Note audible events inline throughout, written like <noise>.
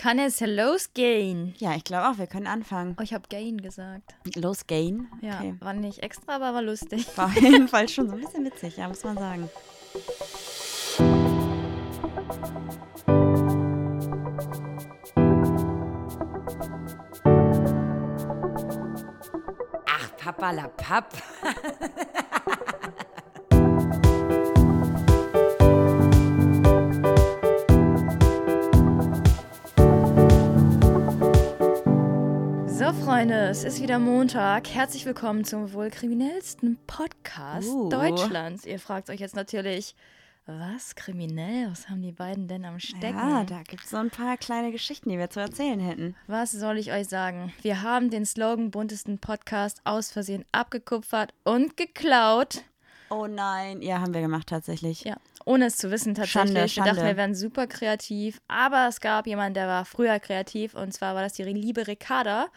Kann es losgehen? Ja, ich glaube auch, wir können anfangen. Oh, ich habe Gain gesagt. Losgehen? Ja, Okay. war nicht extra, aber war lustig. War auf jeden Fall schon so ein bisschen witzig, ja, muss man sagen. Ach, Papa la Papp. <laughs> So, Freunde, es ist wieder Montag. Herzlich willkommen zum wohl kriminellsten Podcast Uh. Deutschlands. Ihr fragt euch jetzt natürlich, was kriminell? Was haben die beiden denn am Stecken? Ja, da gibt es so ein paar kleine Geschichten, die wir zu erzählen hätten. Was soll ich euch sagen? Wir haben den Slogan buntesten Podcast aus Versehen abgekupfert und geklaut. Oh nein, ja, haben wir gemacht tatsächlich. Ja, ohne es zu wissen tatsächlich. Schande, Wir dachten, Schande. wir wären super kreativ, aber es gab jemanden, der war früher kreativ und zwar war das die liebe Ricarda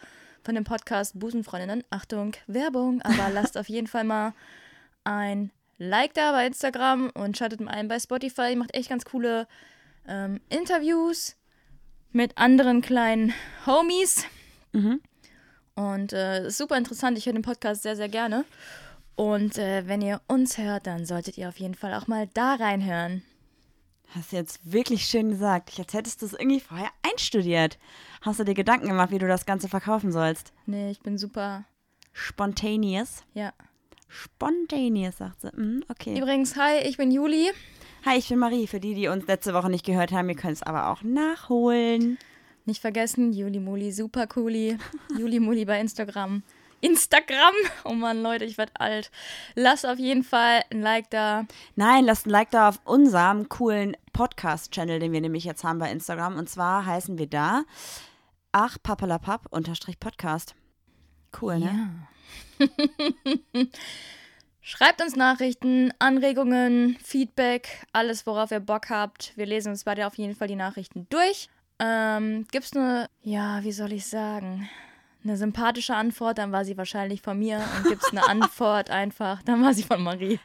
von dem Podcast Busenfreundinnen. Achtung, Werbung, aber <laughs> lasst auf jeden Fall mal ein Like da bei Instagram und schaltet mal ein bei Spotify. Die macht echt ganz coole ähm, Interviews mit anderen kleinen Homies. Mhm. Und äh, ist super interessant. Ich höre den Podcast sehr, sehr gerne. Und äh, wenn ihr uns hört, dann solltet ihr auf jeden Fall auch mal da reinhören. Hast du jetzt wirklich schön gesagt. Als hättest du es irgendwie vorher einstudiert. Hast du dir Gedanken gemacht, wie du das Ganze verkaufen sollst? Nee, ich bin super. Spontaneous. Ja. Spontaneous, sagt sie. Mhm, okay. Übrigens, hi, ich bin Juli. Hi, ich bin Marie. Für die, die uns letzte Woche nicht gehört haben, ihr könnt es aber auch nachholen. Nicht vergessen, Juli Muli, super cooli. <laughs> Juli Muli bei Instagram. Instagram? <laughs> Oh Mann, Leute, ich werd alt. Lasst auf jeden Fall ein Like da. Nein, lasst ein Like da auf unserem coolen Podcast-Channel, den wir nämlich jetzt haben bei Instagram. Und zwar heißen wir da ach papalapap unterstrich Podcast. Cool, ne? Ja. <laughs> Schreibt uns Nachrichten, Anregungen, Feedback, alles, worauf ihr Bock habt. Wir lesen uns beide auf jeden Fall die Nachrichten durch. Ähm, gibt's eine, ja, wie soll ich sagen, eine sympathische Antwort, dann war sie wahrscheinlich von mir. Und gibt's eine Antwort einfach, dann war sie von Marie.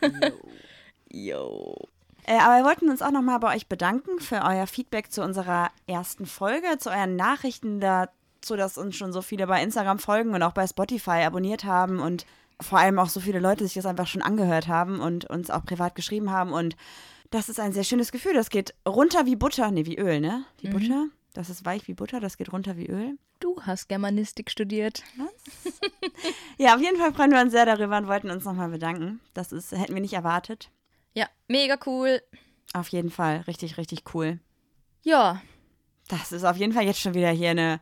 <laughs> Yo. Äh, aber wir wollten uns auch nochmal bei euch bedanken für euer Feedback zu unserer ersten Folge, zu euren Nachrichten dazu, dass uns schon so viele bei Instagram folgen und auch bei Spotify abonniert haben und vor allem auch so viele Leute sich das einfach schon angehört haben und uns auch privat geschrieben haben. Und das ist ein sehr schönes Gefühl. Das geht runter wie Butter. Nee, wie Öl, ne? Wie Butter. Das ist weich wie Butter, das geht runter wie Öl. Du hast Germanistik studiert. Ja, auf jeden Fall freuen wir uns sehr darüber und wollten uns nochmal bedanken. Das ist, hätten wir nicht erwartet. Ja, mega cool. Auf jeden Fall richtig, richtig cool. Ja, Das ist auf jeden Fall jetzt schon wieder hier eine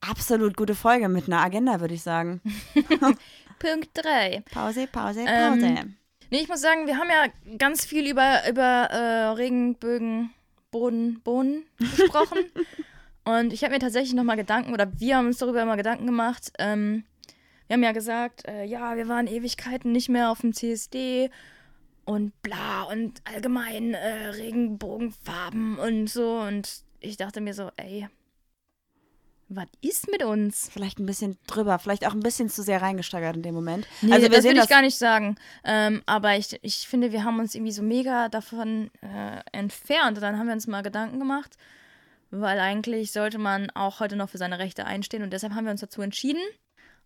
absolut gute Folge mit einer Agenda, würde ich sagen. <laughs> <laughs> Punkt 3. Pause, Pause, Pause. Ähm, Nee, ich muss sagen, wir haben ja ganz viel über, über äh, Regenbögen, Boden, Bohnen gesprochen. <laughs> Und ich habe mir tatsächlich nochmal Gedanken, oder wir haben uns darüber mal Gedanken gemacht. Ähm, wir haben ja gesagt, äh, ja, wir waren Ewigkeiten nicht mehr auf dem CSD und bla und allgemein äh, Regenbogenfarben und so. Und ich dachte mir so, ey, was ist mit uns? Vielleicht ein bisschen drüber, vielleicht auch ein bisschen zu sehr reingesteigert in dem Moment. Nee, also wir das will ich gar nicht sagen. Ähm, aber ich, ich finde, wir haben uns irgendwie so mega davon äh, entfernt. Und dann haben wir uns mal Gedanken gemacht, weil eigentlich sollte man auch heute noch für seine Rechte einstehen. Und deshalb haben wir uns dazu entschieden,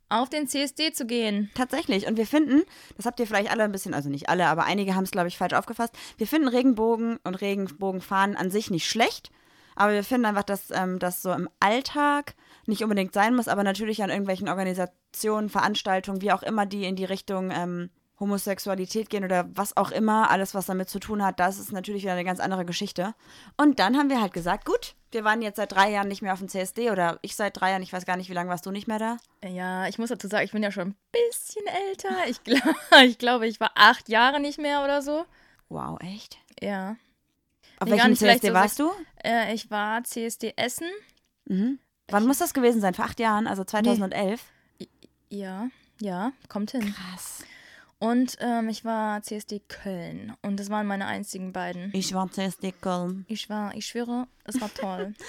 auf den CSD zu gehen. tatsächlich. Und wir finden, das habt ihr vielleicht alle ein bisschen, also nicht alle, aber einige haben es, glaube ich, falsch aufgefasst. Wir finden Regenbogen und Regenbogenfahnen an sich nicht schlecht. Aber wir finden einfach, dass ähm, das so im Alltag nicht unbedingt sein muss, aber natürlich an irgendwelchen Organisationen, Veranstaltungen, wie auch immer, die in die Richtung ähm, Homosexualität gehen oder was auch immer, alles, was damit zu tun hat, das ist natürlich wieder eine ganz andere Geschichte. Und dann haben wir halt gesagt, gut, wir waren jetzt seit drei Jahren nicht mehr auf dem CSD oder ich seit drei Jahren, ich weiß gar nicht, wie lange warst du nicht mehr da? Ja, ich muss dazu sagen, ich bin ja schon ein bisschen älter. Ich, glaub, <laughs> ich glaube, ich war acht Jahre nicht mehr oder so. Wow, echt? Ja. Auf Nee, welchem nicht, CSD so warst du? Äh, ich war CSD Essen. Mhm. Wann muss das gewesen sein? Vor acht Jahren, also 2011? Ja, ja, kommt hin. Krass. Und ähm, ich war CSD Köln. Und das waren meine einzigen beiden. Ich war CSD Köln. Ich war, ich schwöre, es war toll. <laughs>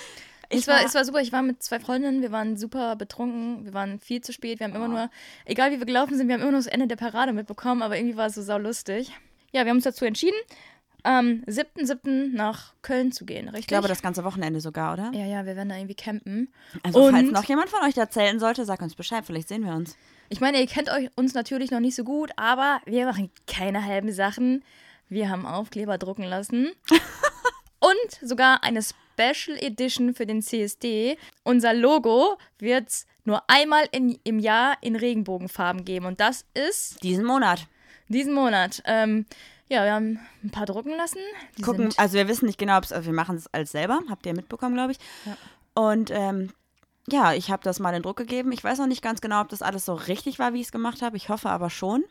Ich es, war, war- es war super. Ich war mit zwei Freundinnen. Wir waren super betrunken. Wir waren viel zu spät. Wir haben immer nur, egal wie wir gelaufen sind, wir haben immer nur das Ende der Parade mitbekommen. Aber irgendwie war es so saulustig. Ja, wir haben uns dazu entschieden. Am 7.7. nach Köln zu gehen, richtig? Ich glaube, das ganze Wochenende sogar, oder? ja, ja, wir werden da irgendwie campen. Also, falls Und- noch jemand von euch da zelten sollte, sagt uns Bescheid, vielleicht sehen wir uns. Ich meine, ihr kennt euch uns natürlich noch nicht so gut, aber wir machen keine halben Sachen. Wir haben Aufkleber drucken lassen. <laughs> Und sogar eine Special Edition für den CSD. Unser Logo wird es nur einmal in, im Jahr in Regenbogenfarben geben. Und das ist Diesen Monat. diesen Monat. Ähm, ja, wir haben ein paar drucken lassen. Die Gucken, also wir wissen nicht genau, ob es, also wir machen es alles selber, habt ihr mitbekommen, glaube ich. Ja. Und ähm, ja, ich habe das mal in Druck gegeben. Ich weiß noch nicht ganz genau, ob das alles so richtig war, wie ich es gemacht habe. Ich hoffe aber schon.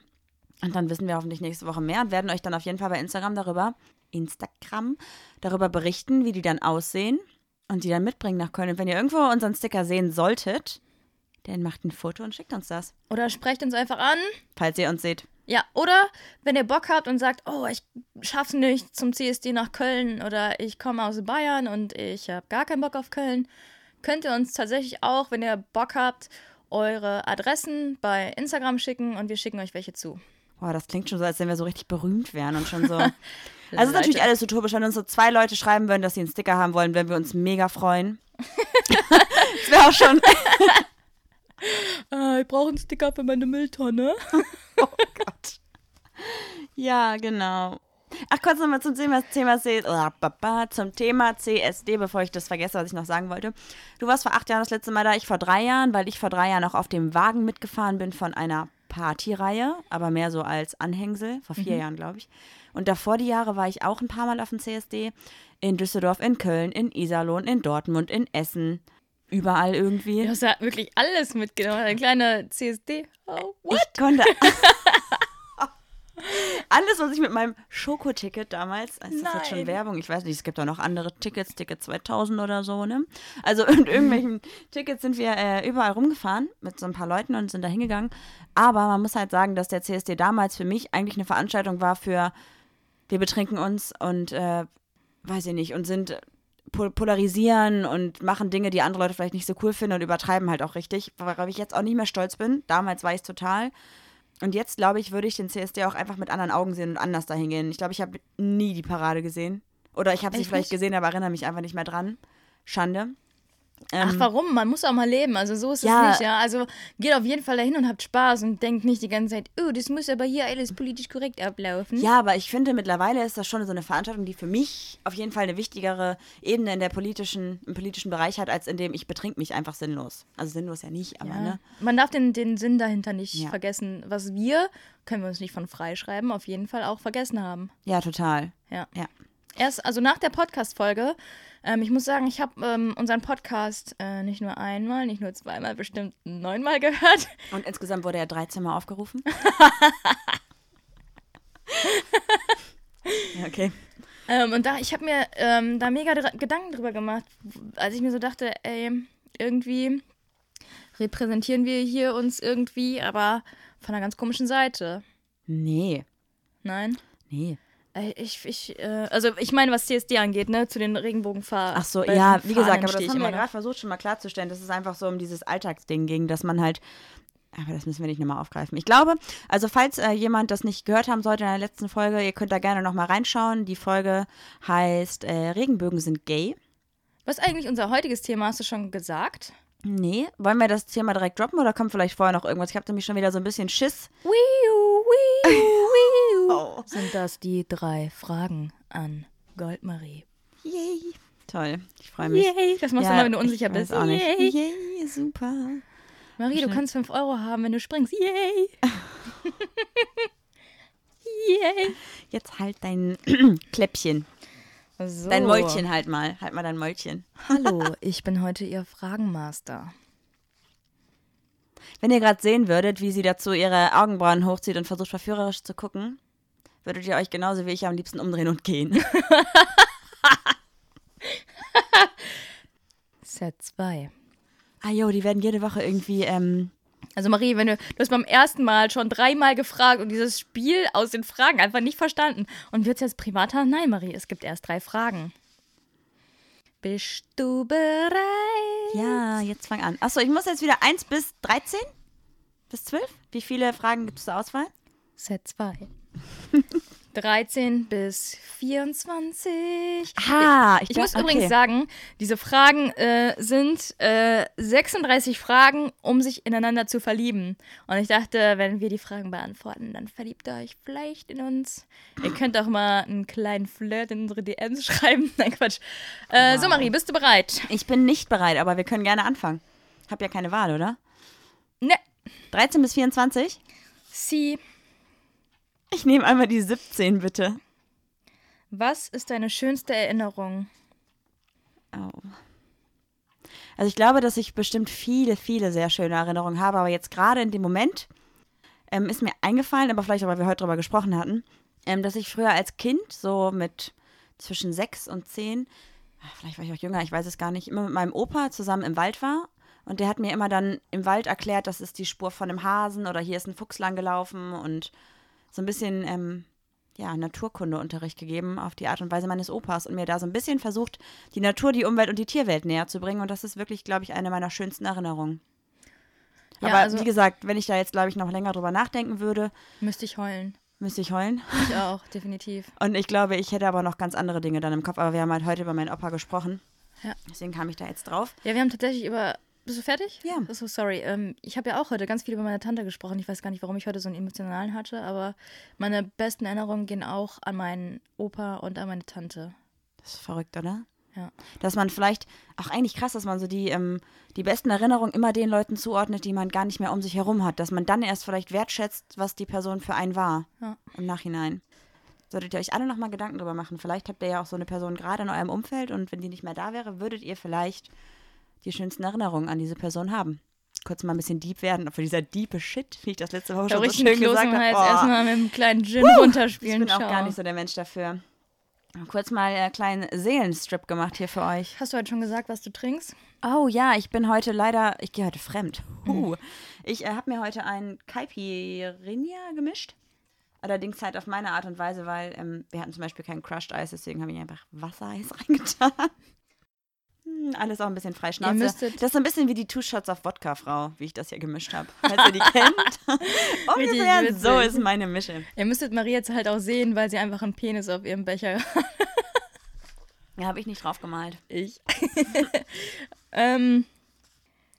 Und dann wissen wir hoffentlich nächste Woche mehr und werden euch dann auf jeden Fall bei Instagram darüber, Instagram, darüber berichten, wie die dann aussehen und die dann mitbringen nach Köln. Und wenn ihr irgendwo unseren Sticker sehen solltet, dann macht ein Foto und schickt uns das, oder sprecht uns einfach an. falls ihr uns seht. Ja, oder wenn ihr Bock habt und sagt, oh, ich schaff's nicht zum CSD nach Köln oder ich komme aus Bayern und ich habe gar keinen Bock auf Köln, könnt ihr uns tatsächlich auch, wenn ihr Bock habt, eure Adressen bei Instagram schicken und wir schicken euch welche zu. Boah, das klingt schon so, als wenn wir so richtig berühmt wären und schon so. <laughs> Also es ist natürlich alles utopisch, wenn uns so zwei Leute schreiben würden, dass sie einen Sticker haben wollen, würden wir uns mega freuen. <laughs> das wäre auch schon. Äh, <laughs> ich brauche einen Sticker für meine Mülltonne. Ja, genau. Ach, kurz nochmal zum Thema, Thema C baba, zum Thema CSD, bevor ich das vergesse, was ich noch sagen wollte. Du warst vor acht Jahren das letzte Mal da, ich vor drei Jahren, weil ich vor drei Jahren auch auf dem Wagen mitgefahren bin von einer Partyreihe, aber mehr so als Anhängsel, vor vier Jahren, glaube ich. Und davor die Jahre war ich auch ein paar Mal auf dem CSD. In Düsseldorf, in Köln, in Iserlohn, in Dortmund, in Essen. Überall irgendwie. Du hast ja wirklich alles mitgenommen. Eine kleine CSD. Oh, what? Ich konnte. <laughs> Alles, was ich mit meinem Schokoticket damals, ist das jetzt schon. Werbung? Ich weiß nicht, es gibt auch noch andere Tickets, Ticket 2000 oder so, ne? Also <laughs> mit irgendwelchen Tickets sind wir äh, überall rumgefahren mit so ein paar Leuten und sind da hingegangen. Aber man muss halt sagen, dass der CSD damals für mich eigentlich eine Veranstaltung war für, wir betrinken uns und, äh, weiß ich nicht, und sind pol- polarisieren und machen Dinge, die andere Leute vielleicht nicht so cool finden und übertreiben halt auch richtig, worauf ich jetzt auch nicht mehr stolz bin. Damals war ich total. Und jetzt, glaube ich, würde ich den CSD auch einfach mit anderen Augen sehen und anders dahin gehen. Ich glaube, ich habe nie die Parade gesehen. Oder ich habe sie Echt vielleicht gesehen, aber erinnere mich einfach nicht mehr dran. Schande. Ach, Ähm, warum? Man muss auch mal leben. Also so ist Ja. es nicht, ja. Also geht auf jeden Fall dahin und habt Spaß und denkt nicht die ganze Zeit, oh, das muss aber hier alles politisch korrekt ablaufen. Ja, aber ich finde, mittlerweile ist das schon so eine Veranstaltung, die für mich auf jeden Fall eine wichtigere Ebene in der politischen, im politischen Bereich hat, als in dem ich betrink mich einfach sinnlos. Also sinnlos ja nicht, aber Ja. ne? Man darf den, den Sinn dahinter nicht Ja. vergessen. Was wir, können wir uns nicht von freischreiben, auf jeden Fall auch vergessen haben. Ja, total. Ja. Ja. Erst, also nach der Podcast-Folge, ähm, ich muss sagen, ich habe ähm, unseren Podcast äh, nicht nur einmal, nicht nur zweimal, bestimmt neunmal gehört. Und insgesamt wurde er 13 Mal aufgerufen. <laughs> ja, okay. Ähm, und da, ich habe mir ähm, da mega dr Gedanken drüber gemacht, als ich mir so dachte, ey, irgendwie repräsentieren wir hier uns irgendwie, aber von einer ganz komischen Seite. Nee. Nein? Nee. Äh, Ich, ich, äh, also ich meine, was CSD angeht, ne, zu den Regenbogenfahrten. Ach so, ja, wie gesagt, aber das haben wir ja gerade versucht schon mal klarzustellen, dass es einfach so um dieses Alltagsding ging, dass man halt, aber das müssen wir nicht nochmal aufgreifen. Ich glaube, also falls äh, jemand das nicht gehört haben sollte in der letzten Folge, ihr könnt da gerne nochmal reinschauen. Die Folge heißt äh, Regenbögen sind gay. Was ist eigentlich unser heutiges Thema? Hast du schon gesagt? Nee, wollen wir das Thema direkt droppen oder kommt vielleicht vorher noch irgendwas? Ich habe nämlich schon wieder so ein bisschen Schiss. Wiu, wiu, <laughs> Sind das die drei Fragen an Goldmarie? Yay. Toll, ich freue mich. Yay! Das machst du Ja, immer, wenn du unsicher bist. Auch nicht. Yay! Yay, super. Marie, du kannst 5 Euro haben, wenn du springst. Yay! <laughs> Yay! Jetzt halt dein <clears throat> Kläppchen. So. Dein Mäulchen halt mal. Halt mal dein Mäulchen. Hallo, <laughs> ich bin heute Ihr Fragenmaster. Wenn ihr gerade sehen würdet, wie sie dazu ihre Augenbrauen hochzieht und versucht verführerisch zu gucken, würdet ihr euch genauso wie ich am liebsten umdrehen und gehen. <laughs> Set 2. ah jo, die werden jede Woche irgendwie, ähm, Also Marie, wenn du, du hast beim ersten Mal schon dreimal gefragt und dieses Spiel aus den Fragen einfach nicht verstanden. Und wird es jetzt privater? Nein, Marie, es gibt erst drei Fragen. Bist du bereit? ja, jetzt fang an. Achso, ich muss jetzt wieder 1 bis 13? Bis 12? Wie viele Fragen gibt es zur Auswahl? Set 2. 13 bis 24. Ah, Ich, ich muss dacht- übrigens okay. sagen, diese Fragen äh, sind äh, 36 Fragen, um sich ineinander zu verlieben. Und ich dachte, wenn wir die Fragen beantworten, dann verliebt ihr euch vielleicht in uns. Ihr könnt auch mal einen kleinen Flirt in unsere DMs <laughs> schreiben. Nein, Quatsch. Äh, So, Wow. Marie, bist du bereit? Ich bin nicht bereit, aber wir können gerne anfangen. Hab ja keine Wahl, oder? Ne. 13 bis 24? Sie, Ich nehme einmal die 17, bitte. was ist deine schönste Erinnerung? Oh. Also ich glaube, dass ich bestimmt viele, viele sehr schöne Erinnerungen habe, aber jetzt gerade in dem Moment ähm, ist mir eingefallen, aber vielleicht auch, weil wir heute drüber gesprochen hatten, ähm, dass ich früher als Kind, so mit zwischen sechs und zehn, ah, vielleicht war ich auch jünger, ich weiß es gar nicht, immer mit meinem Opa zusammen im Wald war. Und der hat mir immer dann im Wald erklärt, das ist die Spur von einem Hasen oder hier ist ein Fuchs lang gelaufen und so ein bisschen ähm, ja, Naturkundeunterricht gegeben auf die Art und Weise meines Opas und mir da so ein bisschen versucht, die Natur, die Umwelt und die Tierwelt näher zu bringen. Und das ist wirklich, glaube ich, eine meiner schönsten Erinnerungen. Ja, Aber also- wie gesagt, wenn ich da jetzt, glaube ich, noch länger drüber nachdenken würde, Müsste ich heulen. müsste ich heulen. Ich <laughs> auch, definitiv. Und ich glaube, ich hätte aber noch ganz andere Dinge dann im Kopf. Aber wir haben halt heute über meinen Opa gesprochen. Ja. Deswegen kam ich da jetzt drauf. Ja, wir haben tatsächlich über. Bist du fertig? Ja. So, sorry. Ähm, ich habe ja auch heute ganz viel über meine Tante gesprochen. Ich weiß gar nicht, warum ich heute so einen emotionalen hatte, aber meine besten Erinnerungen gehen auch an meinen Opa und an meine Tante. Das ist verrückt, oder? Ja. Dass man vielleicht, auch eigentlich krass, dass man so die, ähm, die besten Erinnerungen immer den Leuten zuordnet, die man gar nicht mehr um sich herum hat. Dass man dann erst vielleicht wertschätzt, was die Person für einen war Ja. im Nachhinein. Solltet ihr euch alle nochmal Gedanken drüber machen. Vielleicht habt ihr ja auch so eine Person gerade in eurem Umfeld und wenn die nicht mehr da wäre, würdet ihr vielleicht die schönsten Erinnerungen an diese Person haben. Kurz mal ein bisschen deep werden. Für dieser diepe Shit, wie ich das letzte Woche Da schon so richtig schön gesagt im Hals habe. erstmal mit einem kleinen Gin Ich runterspielen. bin auch Ciao. gar nicht so der Mensch dafür. Kurz mal einen kleinen Seelenstrip gemacht hier für euch. Hast du heute schon gesagt, was du trinkst? Oh ja, ich bin heute leider, ich gehe heute fremd. Huh. Ich äh, habe mir heute einen Caipirinha gemischt. Allerdings halt auf meine Art und Weise, weil ähm, wir hatten zum Beispiel kein Crushed Eis, deswegen habe ich einfach Wassereis <laughs> reingetan. Hm, alles auch ein bisschen freischnauze. Ihr Das ist so ein bisschen wie die Two Shots of Wodka, Frau, wie ich das hier gemischt habe. Falls ihr die <laughs> kennt. Ungefähr so ist meine Mische. Ihr müsstet Marie jetzt halt auch sehen, weil sie einfach einen Penis auf ihrem Becher Ja, habe ich nicht drauf gemalt. Ich. <laughs> ähm,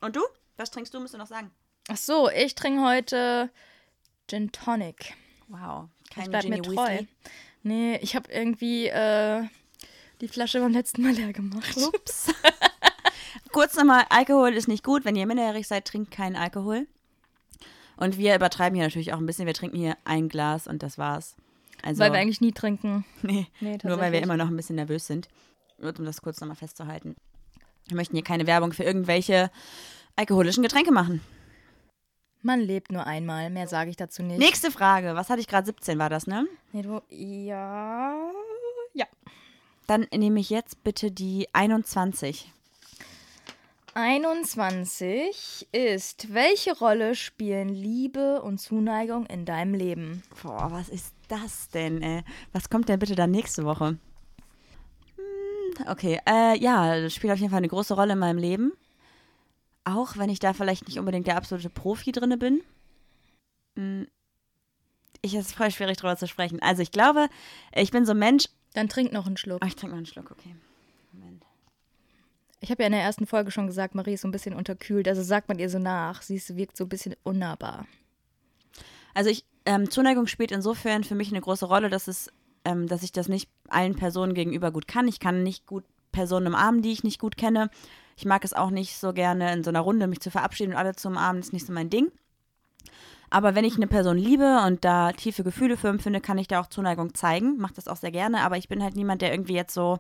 Und du? Was trinkst du, musst du noch sagen. ach so, ich trinke heute Gin Tonic. Wow. Ich Kein mir Ginny treu. Weasley. Nee, ich habe irgendwie äh, die Flasche beim letzten Mal leer gemacht. Ups. <laughs> Kurz nochmal, Alkohol ist nicht gut. Wenn ihr minderjährig seid, trinkt keinen Alkohol. Und wir übertreiben hier natürlich auch ein bisschen. Wir trinken hier ein Glas und das war's. Also, Weil wir eigentlich nie trinken. <laughs> nee, Nee, nur weil wir immer noch ein bisschen nervös sind. Nur um das kurz nochmal festzuhalten. Wir möchten hier keine Werbung für irgendwelche alkoholischen Getränke machen. Man lebt nur einmal, mehr sage ich dazu nicht. Nächste Frage. Was hatte ich gerade? 17 war das, ne? Nee, du. Ja. Dann nehme ich jetzt bitte die 21. 21 ist, welche Rolle spielen Liebe und Zuneigung in deinem Leben? Boah, was ist das denn, ey? Was kommt denn bitte dann nächste Woche? Hm, okay, äh, ja, das spielt auf jeden Fall eine große Rolle in meinem Leben. Auch wenn ich da vielleicht nicht unbedingt der absolute Profi drinne bin. Hm, Ich es ist voll schwierig drüber zu sprechen. Also ich glaube, ich bin so ein Mensch. Dann trink noch einen Schluck. Oh, ich trinke mal einen Schluck, okay. Moment. Ich habe ja in der ersten Folge schon gesagt, Marie ist so ein bisschen unterkühlt. Also sagt man ihr so nach. Sie ist, wirkt so ein bisschen unnahbar. Also ich, ähm, Zuneigung spielt insofern für mich eine große Rolle, dass es, ähm, dass ich das nicht allen Personen gegenüber gut kann. Ich kann nicht gut Personen umarmen, die ich nicht gut kenne. Ich mag es auch nicht so gerne in so einer Runde mich zu verabschieden und alle zu umarmen, das ist nicht so mein Ding. Aber wenn ich eine Person liebe und da tiefe Gefühle für empfinde, kann ich da auch Zuneigung zeigen. Mache das auch sehr gerne, aber ich bin halt niemand, der irgendwie jetzt so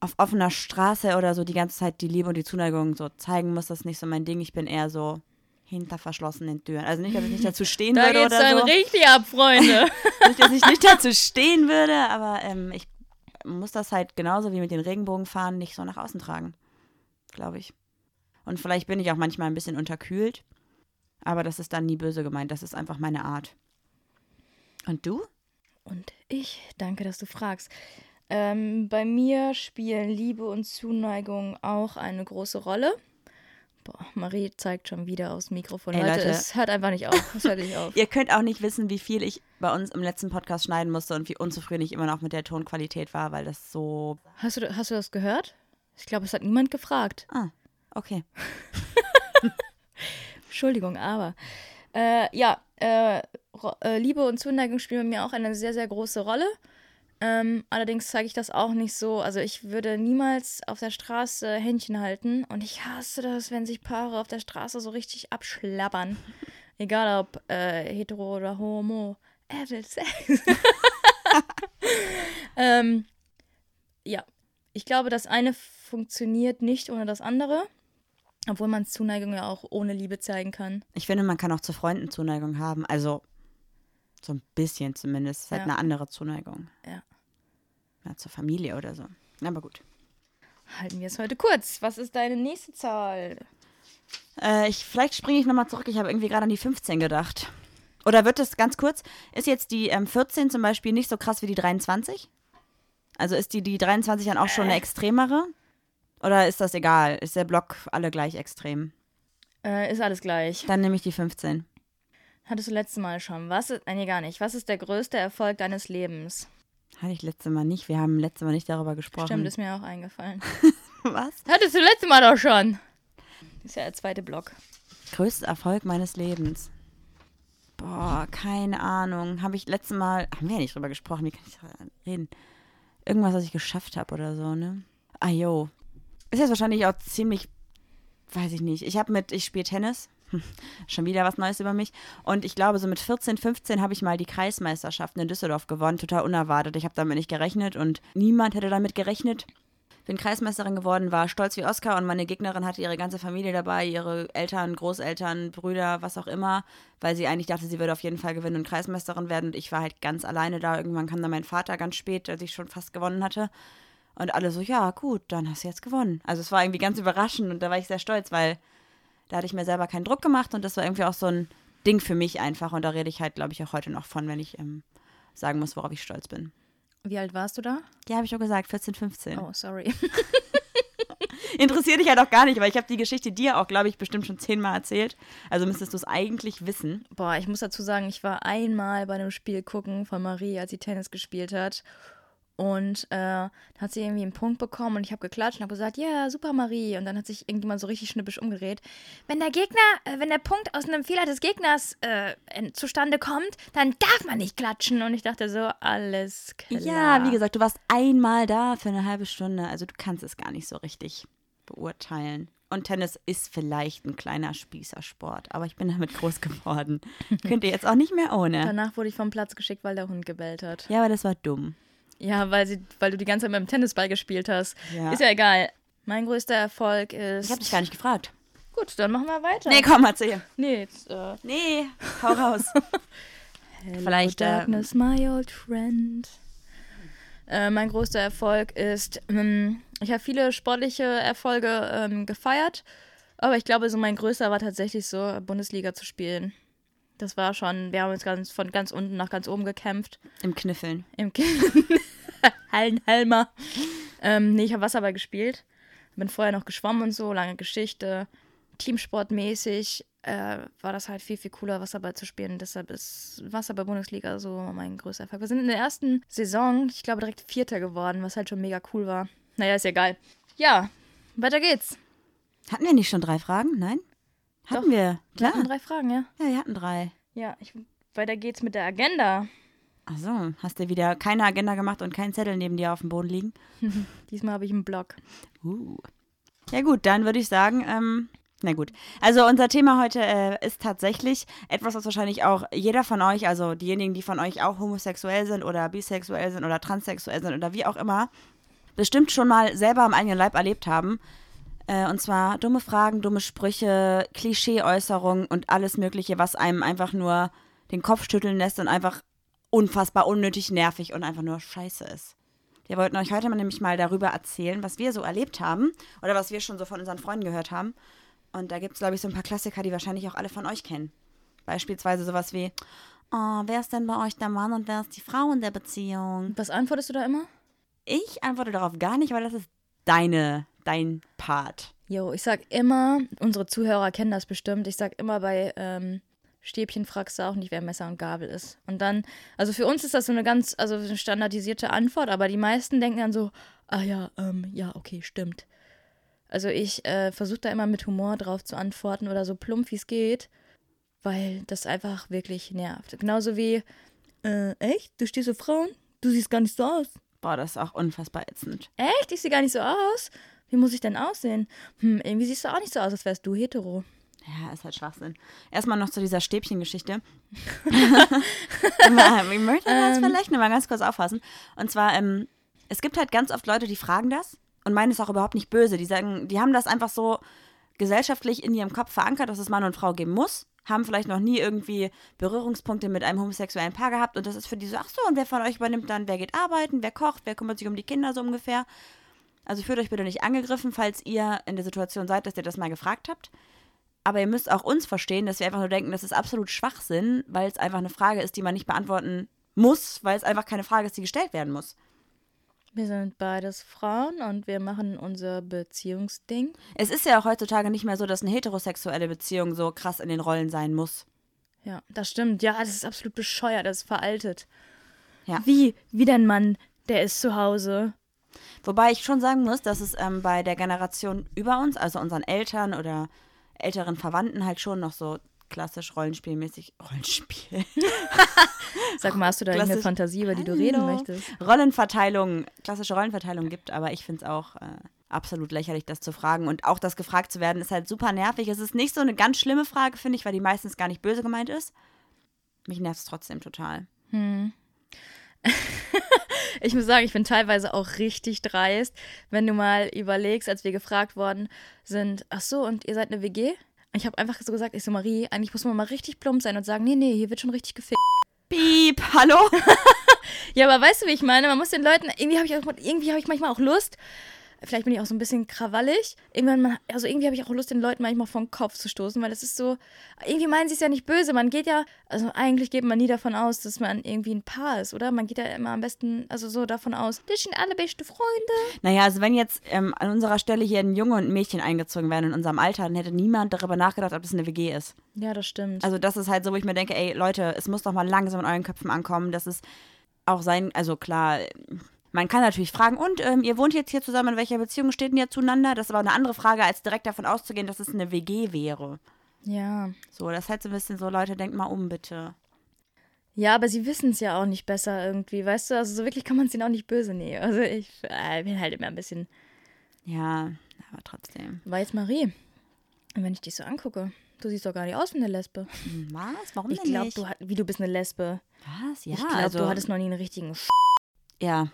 auf offener Straße oder so die ganze Zeit die Liebe und die Zuneigung so zeigen muss. Das ist nicht so mein Ding. Ich bin eher so hinter verschlossenen Türen. Also nicht, dass ich nicht dazu <laughs> stehen Da würde oder dann so. richtig ab, Freunde. <laughs> Nicht, dass ich nicht dazu stehen würde, aber ähm, ich muss das halt genauso wie mit den Regenbogenfahnen nicht so nach außen tragen. Glaube ich. Und vielleicht bin ich auch manchmal ein bisschen unterkühlt, aber das ist dann nie böse gemeint. Das ist einfach meine Art. Und du? Und ich, danke, dass du fragst. Ähm, bei mir spielen Liebe und Zuneigung auch eine große Rolle. Boah, Marie zeigt schon wieder aufs Mikrofon. Ey, Leute, Leute. es hört einfach nicht auf. Es hört nicht <laughs> auf. Ihr könnt auch nicht wissen, wie viel ich bei uns im letzten Podcast schneiden musste und wie unzufrieden ich immer noch mit der Tonqualität war, weil das so. Hast du, hast du das gehört? Ich glaube, es hat niemand gefragt. Ah, okay. <laughs> Entschuldigung, aber. Äh, ja, äh, äh, Liebe und Zuneigung spielen bei mir auch eine sehr, sehr große Rolle. Ähm, allerdings zeige ich das auch nicht so. Also ich würde niemals auf der Straße Händchen halten. Und ich hasse das, wenn sich Paare auf der Straße so richtig abschlabbern. <laughs> Egal ob äh, hetero oder homo. Will Sex. <laughs> ähm, ja, ich glaube, das eine funktioniert nicht ohne das andere. Obwohl man Zuneigung ja auch ohne Liebe zeigen kann. Ich finde, man kann auch zu Freunden Zuneigung haben. Also so ein bisschen zumindest. Ist halt Ja. eine andere Zuneigung. Ja. Ja, zur Familie oder so. Aber gut. Halten wir es heute kurz. Was ist deine nächste Zahl? Äh, ich, vielleicht springe ich nochmal zurück. Ich habe irgendwie gerade an die 15 gedacht. Oder wird es ganz kurz, ist jetzt die ähm, 14 zum Beispiel nicht so krass wie die 23? Also ist die, die 23 dann auch schon eine extremere? Oder ist das egal? Ist der Block alle gleich extrem? Äh, ist alles gleich. Dann nehme ich die 15. Hattest du letztes Mal schon. Was ist, nee, gar nicht. Was ist der größte Erfolg deines Lebens? Hatte ich letzte Mal nicht. Wir haben letzte Mal nicht darüber gesprochen. Stimmt, ist mir auch eingefallen. <laughs> Was? Hattest du letztes Mal doch schon. Das ist ja der zweite Block. Größter Erfolg meines Lebens. Boah, keine Ahnung. Habe ich letztes Mal, haben wir ja nicht drüber gesprochen, wie kann ich reden? Irgendwas, was ich geschafft habe oder so, ne? Ah, jo. Ist jetzt wahrscheinlich auch ziemlich, weiß ich nicht. Ich habe mit, ich spiele Tennis. <laughs> Schon wieder was Neues über mich. Und ich glaube, so mit 14, 15 habe ich mal die Kreismeisterschaften in Düsseldorf gewonnen. Total unerwartet. Ich habe damit nicht gerechnet und niemand hätte damit gerechnet. Bin Kreismeisterin geworden, war stolz wie Oscar und meine Gegnerin hatte ihre ganze Familie dabei, ihre Eltern, Großeltern, Brüder, was auch immer, weil sie eigentlich dachte, sie würde auf jeden Fall gewinnen und Kreismeisterin werden. Und ich war halt ganz alleine da. Irgendwann kam dann mein Vater ganz spät, als ich schon fast gewonnen hatte. Und alle so, ja, gut, dann hast du jetzt gewonnen. Also es war irgendwie ganz überraschend und da war ich sehr stolz, weil da hatte ich mir selber keinen Druck gemacht und das war irgendwie auch so ein Ding für mich einfach. Und da rede ich halt, glaube ich, auch heute noch von, wenn ich ähm, sagen muss, worauf ich stolz bin. Wie alt warst du da? Ja, habe ich schon gesagt, 14, 15. Oh, sorry. <laughs> Interessiert dich halt auch gar nicht, weil ich habe die Geschichte dir auch, glaube ich, bestimmt schon zehnmal erzählt. Also müsstest du es eigentlich wissen. Boah, ich muss dazu sagen, ich war einmal bei einem Spiel gucken von Marie, als sie Tennis gespielt hat. Und äh, da hat sie irgendwie einen Punkt bekommen und ich habe geklatscht und habe gesagt, ja, super Marie. Und dann hat sich irgendjemand so richtig schnippisch umgedreht. Wenn der Gegner, äh, wenn der Punkt aus einem Fehler des Gegners äh, zustande kommt, dann darf man nicht klatschen. Und ich dachte so, alles klar. Ja, wie gesagt, du warst einmal da für eine halbe Stunde. Also du kannst es gar nicht so richtig beurteilen. Und Tennis ist vielleicht ein kleiner Spießersport, aber ich bin damit groß geworden. <laughs> Könnt ihr jetzt auch nicht mehr ohne. Danach wurde ich vom Platz geschickt, weil der Hund gebellt hat. Ja, aber das war dumm. Ja, weil, sie, weil du die ganze Zeit mit dem Tennisball gespielt hast. Ja. Ist ja egal. Mein größter Erfolg ist. Ich habe dich gar nicht gefragt. Gut, dann machen wir weiter. Nee, komm, erzähl. Nee, jetzt, äh, Nee, hau raus. <laughs> Vielleicht, Hello, äh, Darkness, my old friend. Äh, mein größter Erfolg ist, ähm, ich habe viele sportliche Erfolge ähm, gefeiert, aber ich glaube, so mein größter war tatsächlich so, Bundesliga zu spielen. Das war schon, wir haben uns ganz, von ganz unten nach ganz oben gekämpft. Im Kniffeln. Im <laughs> Hallenhelmer. Ähm, nee, ich habe Wasserball gespielt. Bin vorher noch geschwommen und so, lange Geschichte. Teamsportmäßig äh, war das halt viel, viel cooler, Wasserball zu spielen. Deshalb ist Wasserball-Bundesliga so mein größter Erfolg. Wir sind in der ersten Saison, ich glaube, direkt Vierter geworden, was halt schon mega cool war. Naja, ist ja geil. Ja, weiter geht's. Hatten wir nicht schon drei Fragen? Nein? Hatten Doch. wir. Wir Klar. hatten drei Fragen, ja? Ja, wir hatten drei. Ja, ich, weiter geht's mit der Agenda. Achso, hast du wieder keine Agenda gemacht und keinen Zettel neben dir auf dem Boden liegen? <laughs> Diesmal habe ich einen Blog. Uh. Ja gut, dann würde ich sagen, ähm, na gut. Also unser Thema heute äh, ist tatsächlich etwas, was wahrscheinlich auch jeder von euch, also diejenigen, die von euch auch homosexuell sind oder bisexuell sind oder transsexuell sind oder wie auch immer, bestimmt schon mal selber am eigenen Leib erlebt haben. Äh, und zwar dumme Fragen, dumme Sprüche, Klischeeäußerungen und alles Mögliche, was einem einfach nur den Kopf schütteln lässt und einfach unfassbar unnötig nervig und einfach nur scheiße ist. Wir wollten euch heute mal nämlich mal darüber erzählen, was wir so erlebt haben oder was wir schon so von unseren Freunden gehört haben. Und da gibt es, glaube ich, so ein paar Klassiker, die wahrscheinlich auch alle von euch kennen. Beispielsweise sowas wie, oh, wer ist denn bei euch der Mann und wer ist die Frau in der Beziehung? Was antwortest du da immer? Ich antworte darauf gar nicht, weil das ist deine dein Part? Jo, ich sag immer, unsere Zuhörer kennen das bestimmt, ich sag immer bei ähm, Stäbchen fragst du auch nicht, wer Messer und Gabel ist. Und dann, also für uns ist das so eine ganz, also eine standardisierte Antwort, aber die meisten denken dann so, ah ja, ähm, ja, okay, stimmt. Also ich äh, versuche da immer mit Humor drauf zu antworten oder so plump wie es geht, weil das einfach wirklich nervt. Genauso wie, äh, echt? Du stehst auf Frauen? Du siehst gar nicht so aus. Boah, das ist auch unfassbar ätzend. Echt? Ich sehe gar nicht so aus? Wie muss ich denn aussehen? Hm, irgendwie siehst du auch nicht so aus, als wärst du hetero. Ja, ist halt Schwachsinn. Erstmal noch zu dieser Stäbchengeschichte. <laughs> ich möchte das vielleicht noch mal ganz kurz auffassen. Und zwar, ähm, es gibt halt ganz oft Leute, die fragen das und meinen es auch überhaupt nicht böse. Die sagen, die haben das einfach so gesellschaftlich in ihrem Kopf verankert, dass es Mann und Frau geben muss. Haben vielleicht noch nie irgendwie Berührungspunkte mit einem homosexuellen Paar gehabt und das ist für die so, ach so, und wer von euch übernimmt dann, wer geht arbeiten, wer kocht, wer kümmert sich um die Kinder so ungefähr. Also fühlt euch bitte nicht angegriffen, falls ihr in der Situation seid, dass ihr das mal gefragt habt. Aber ihr müsst auch uns verstehen, dass wir einfach nur denken, das ist absolut Schwachsinn, weil es einfach eine Frage ist, die man nicht beantworten muss, weil es einfach keine Frage ist, die gestellt werden muss. Wir sind beides Frauen und wir machen unser Beziehungsding. Es ist ja auch heutzutage nicht mehr so, dass eine heterosexuelle Beziehung so krass in den Rollen sein muss. Ja, das stimmt. Ja, das ist absolut bescheuert, das ist veraltet. Ja. Wie, wie dein Mann, der ist zu Hause. Wobei ich schon sagen muss, dass es ähm, bei der Generation über uns, also unseren Eltern oder älteren Verwandten halt schon noch so klassisch rollenspielmäßig <laughs> Rollenspiel. Sag mal, hast du da irgendeine Klassisch- Fantasie, über die du Hallo. reden möchtest? Rollenverteilung, klassische Rollenverteilung gibt, aber ich finde es auch äh, absolut lächerlich, das zu fragen. Und auch das gefragt zu werden, ist halt super nervig. Es ist nicht so eine ganz schlimme Frage, finde ich, weil die meistens gar nicht böse gemeint ist. Mich nervt es trotzdem total. <laughs> Ich muss sagen, ich bin teilweise auch richtig dreist, wenn du mal überlegst, als wir gefragt worden sind, ach so, und ihr seid eine WG? Ich habe einfach so gesagt, ich so, Marie, eigentlich muss man mal richtig plump sein und sagen, nee, nee, hier wird schon richtig gefickt. Piep, hallo? <laughs> Ja, aber weißt du, wie ich meine? Man muss den Leuten, irgendwie habe ich, auch- irgendwie hab ich manchmal auch Lust, vielleicht bin ich auch so ein bisschen krawallig, irgendwann mal, also irgendwie habe ich auch Lust, den Leuten manchmal vom Kopf zu stoßen, weil das ist so, irgendwie meinen sie es ja nicht böse. Man geht ja, also eigentlich geht man nie davon aus, dass man irgendwie ein Paar ist, oder? Man geht ja immer am besten, also so davon aus, das sind alle beste Freunde. Naja, also wenn jetzt ähm, an unserer Stelle hier ein Junge und ein Mädchen eingezogen wären in unserem Alter, dann hätte niemand darüber nachgedacht, ob das eine WG ist. Ja, das stimmt. Also das ist halt so, wo ich mir denke, ey Leute, es muss doch mal langsam in euren Köpfen ankommen, dass es auch sein, also klar, man kann natürlich fragen, und ähm, ihr wohnt jetzt hier zusammen, in welcher Beziehung steht denn ihr zueinander? Das ist aber eine andere Frage, als direkt davon auszugehen, dass es eine WG wäre. ja. So, das ist halt so ein bisschen so, Leute, denkt mal um, bitte. Ja, aber sie wissen es ja auch nicht besser irgendwie, weißt du? Also so wirklich kann man es ihnen auch nicht böse nehmen. Also ich äh, bin halt immer ein bisschen. Ja, aber trotzdem. War jetzt Marie. Und wenn ich dich so angucke, du siehst doch gar nicht aus wie eine Lesbe. Hm, Was? Warum Ich denn glaube, nicht? du hat- wie du bist eine Lesbe. Was? Ja, ich glaube, also, du hattest noch nie einen richtigen Sch ja,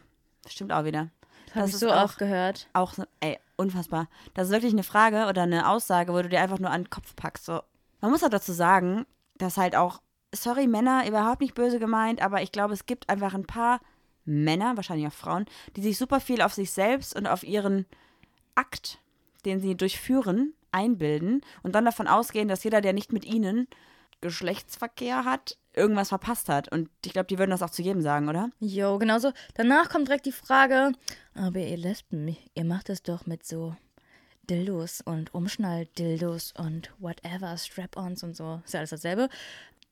stimmt auch wieder. Habe Das ich ist so auch- oft gehört. Auch, so- ey, unfassbar. Das ist wirklich eine Frage oder eine Aussage, wo du dir einfach nur an den Kopf packst. So. Man muss auch dazu sagen, dass halt auch, sorry, Männer, überhaupt nicht böse gemeint, aber ich glaube, es gibt einfach ein paar Männer, wahrscheinlich auch Frauen, die sich super viel auf sich selbst und auf ihren Akt, den sie durchführen, einbilden und dann davon ausgehen, dass jeder, der nicht mit ihnen Geschlechtsverkehr hat, irgendwas verpasst hat. Und ich glaube, die würden das auch zu jedem sagen, oder? Jo, genauso. Danach kommt direkt die Frage, aber ihr Lesben, ihr macht es doch mit so Dildos und Umschnall-Dildos und whatever, Strap-ons und so. Ist ja alles dasselbe.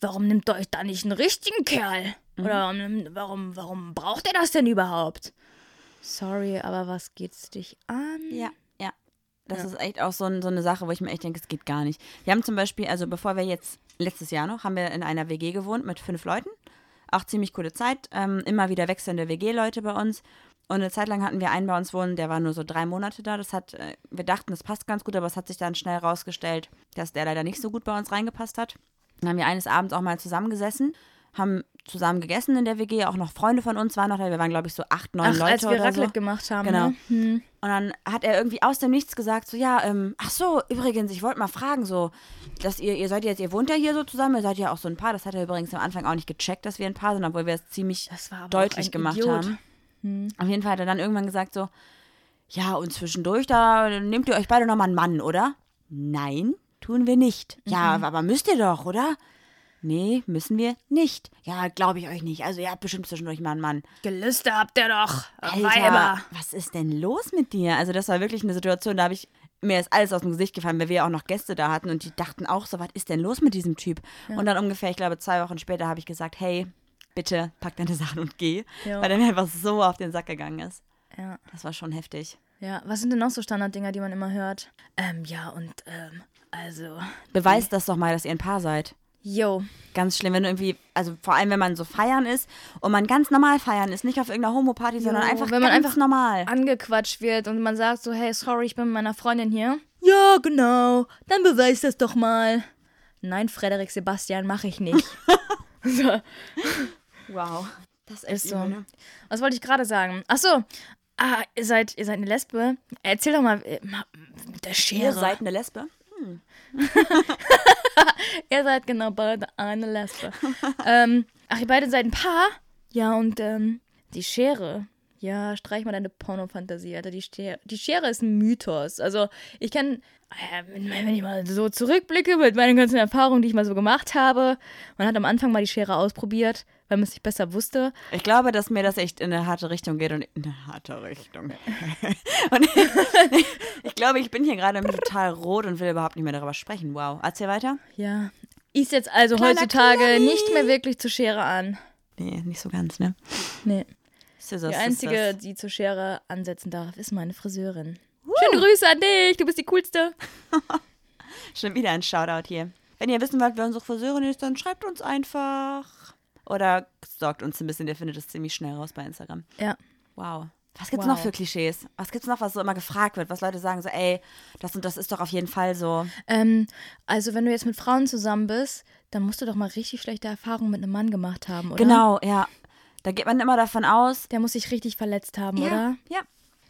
Warum nimmt ihr euch da nicht einen richtigen Kerl? Oder warum, warum, braucht ihr das denn überhaupt? Sorry, aber was geht's dich an? Ja, ja. Das Ja. ist echt auch so, ein, so eine Sache, wo ich mir echt denke, es geht gar nicht. Wir haben zum Beispiel, also bevor wir jetzt, letztes Jahr noch, haben wir in einer WG gewohnt mit fünf Leuten. Auch ziemlich coole Zeit. Ähm, immer wieder wechselnde WG-Leute bei uns. Und eine Zeit lang hatten wir einen bei uns wohnen, der war nur so drei Monate da. Das hat, äh, wir dachten, das passt ganz gut, aber es hat sich dann schnell rausgestellt, dass der leider nicht so gut bei uns reingepasst hat. Dann haben wir eines Abends auch mal zusammengesessen, haben zusammen gegessen in der WG. Auch noch Freunde von uns waren noch da. Wir waren, glaube ich, so acht, neun Ach, Leute als wir oder Raclette so. gemacht haben. Genau. Ne? Hm. Und dann hat er irgendwie aus dem Nichts gesagt, so, ja, ähm, ach so, übrigens, ich wollte mal fragen, so, dass ihr, ihr seid jetzt, ihr wohnt ja hier so zusammen, ihr seid ja auch so ein Paar. Das hat er übrigens am Anfang auch nicht gecheckt, dass wir ein Paar sind, obwohl wir es ziemlich Das war aber auch deutlich ein gemacht Idiot. haben. Auf jeden Fall hat er dann irgendwann gesagt, so, ja, und zwischendurch, da nehmt ihr euch beide nochmal einen Mann, oder? Nein, tun wir nicht. Ja, aber müsst ihr doch, oder? Nee, müssen wir nicht. Ja, glaube ich euch nicht. Also ihr habt bestimmt zwischendurch mal einen Mann. Gelüste habt ihr doch. Alter, was ist denn los mit dir? Also das war wirklich eine Situation, da habe ich mir ist alles aus dem Gesicht gefallen, weil wir ja auch noch Gäste da hatten und die dachten auch so, was ist denn los mit diesem Typ? Und dann ungefähr, ich glaube, zwei Wochen später habe ich gesagt, hey, bitte pack deine Sachen und geh, Ja. weil er mir einfach so auf den Sack gegangen ist. Ja. Das war schon heftig. Ja, was sind denn noch so Standarddinger, die man immer hört? Ähm, ja, und, ähm, also, Beweist das doch mal, dass ihr ein Paar seid. Yo, Ganz schlimm, wenn du irgendwie, also vor allem, wenn man so feiern ist und man ganz normal feiern ist, nicht auf irgendeiner Homo-Party, sondern Jo, einfach wenn man ganz einfach normal. angequatscht wird und man sagt so, hey, sorry, ich bin mit meiner Freundin hier. Ja, genau, dann beweis das doch mal. Nein, Frederik Sebastian, mache ich nicht. <laughs> so, Wow. Das ist so. übel, ne? Was wollte ich gerade sagen? Ach so, ah, ihr seid, ihr seid eine Lesbe. Erzähl doch mal, äh, mit der Schere. Ihr seid eine Lesbe? <laughs> Ihr seid genau beide eine Lesbe. ähm, ach, ihr beide seid ein Paar? Ja, und ähm, die Schere. Ja, streich mal deine Pornofantasie, Alter. Die Schere, die Schere ist ein Mythos. Also, ich kann, äh, wenn ich mal so zurückblicke mit meinen ganzen Erfahrungen, die ich mal so gemacht habe, man hat am Anfang mal die Schere ausprobiert, weil man es nicht besser wusste. Ich glaube, dass mir das echt in eine harte Richtung geht und in eine harte Richtung. <laughs> und <laughs> ich glaube, ich bin hier gerade total rot und will überhaupt nicht mehr darüber sprechen. Wow. Erzähl weiter. Ja. Ist jetzt also Kleiner heutzutage Klani. nicht mehr wirklich zur Schere an. Nee, nicht so ganz, ne? Nee. Scissors, Die einzige, die zur Schere ansetzen darf, ist meine Friseurin. Schöne Grüße an dich, du bist die coolste. <laughs> Schon wieder ein Shoutout hier. Wenn ihr wissen wollt, wer unsere Friseurin ist, dann schreibt uns einfach. Oder stalkt uns ein bisschen, ihr findet es ziemlich schnell raus bei Instagram. Ja. Wow. Was gibt's Wow. noch für Klischees? Was gibt's noch, was so immer gefragt wird? Was Leute sagen so, ey, das und das ist doch auf jeden Fall so. Ähm, also wenn du jetzt mit Frauen zusammen bist, dann musst du doch mal richtig schlechte Erfahrungen mit einem Mann gemacht haben, oder? Genau, ja. Da geht man immer davon aus, Der muss sich richtig verletzt haben, ja, oder? Ja.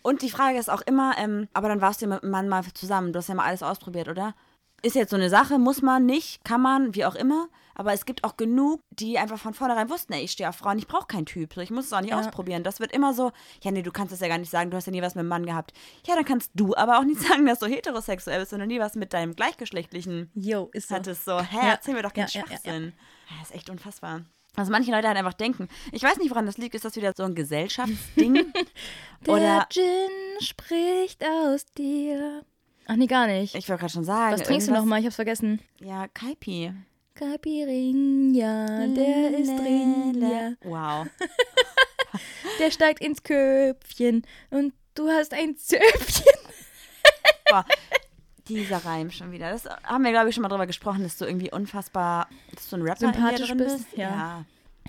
Und die Frage ist auch immer, ähm, aber dann warst du ja mit einem Mann mal zusammen, du hast ja mal alles ausprobiert, oder? Ist jetzt so eine Sache, muss man nicht, kann man, wie auch immer. Aber es gibt auch genug, die einfach von vornherein wussten, ey, ich stehe auf Frauen, ich brauche keinen Typ, so, ich muss es auch nicht Ja. ausprobieren. Das wird immer so, ja, nee, du kannst das ja gar nicht sagen, du hast ja nie was mit einem Mann gehabt. Ja, dann kannst du aber auch nicht <laughs> sagen, dass du heterosexuell bist, wenn du nie was mit deinem gleichgeschlechtlichen Jo, ist so. hattest. So, hä, Ja. erzähl mir doch keinen Ja. Schwachsinn. Ja, Das ist echt unfassbar. Was manche Leute halt einfach denken. Ich weiß nicht, woran das liegt. Ist das wieder so ein Gesellschaftsding? <laughs> Der Oder Gin spricht aus dir. Ach nee, gar nicht. ich wollte gerade schon sagen. Was trinkst du noch irgendwas- mal? Ich hab's vergessen. Ja, Kaipi. Capirinha, der ist drin, ja. Wow. <laughs> Der steigt ins Köpfchen und du hast ein Zöpfchen. Boah, dieser Reim schon wieder. Das haben wir, glaube ich, schon mal drüber gesprochen, dass du irgendwie unfassbar, dass du ein Rapper Sympathisch in dir drin bist, bist. ja.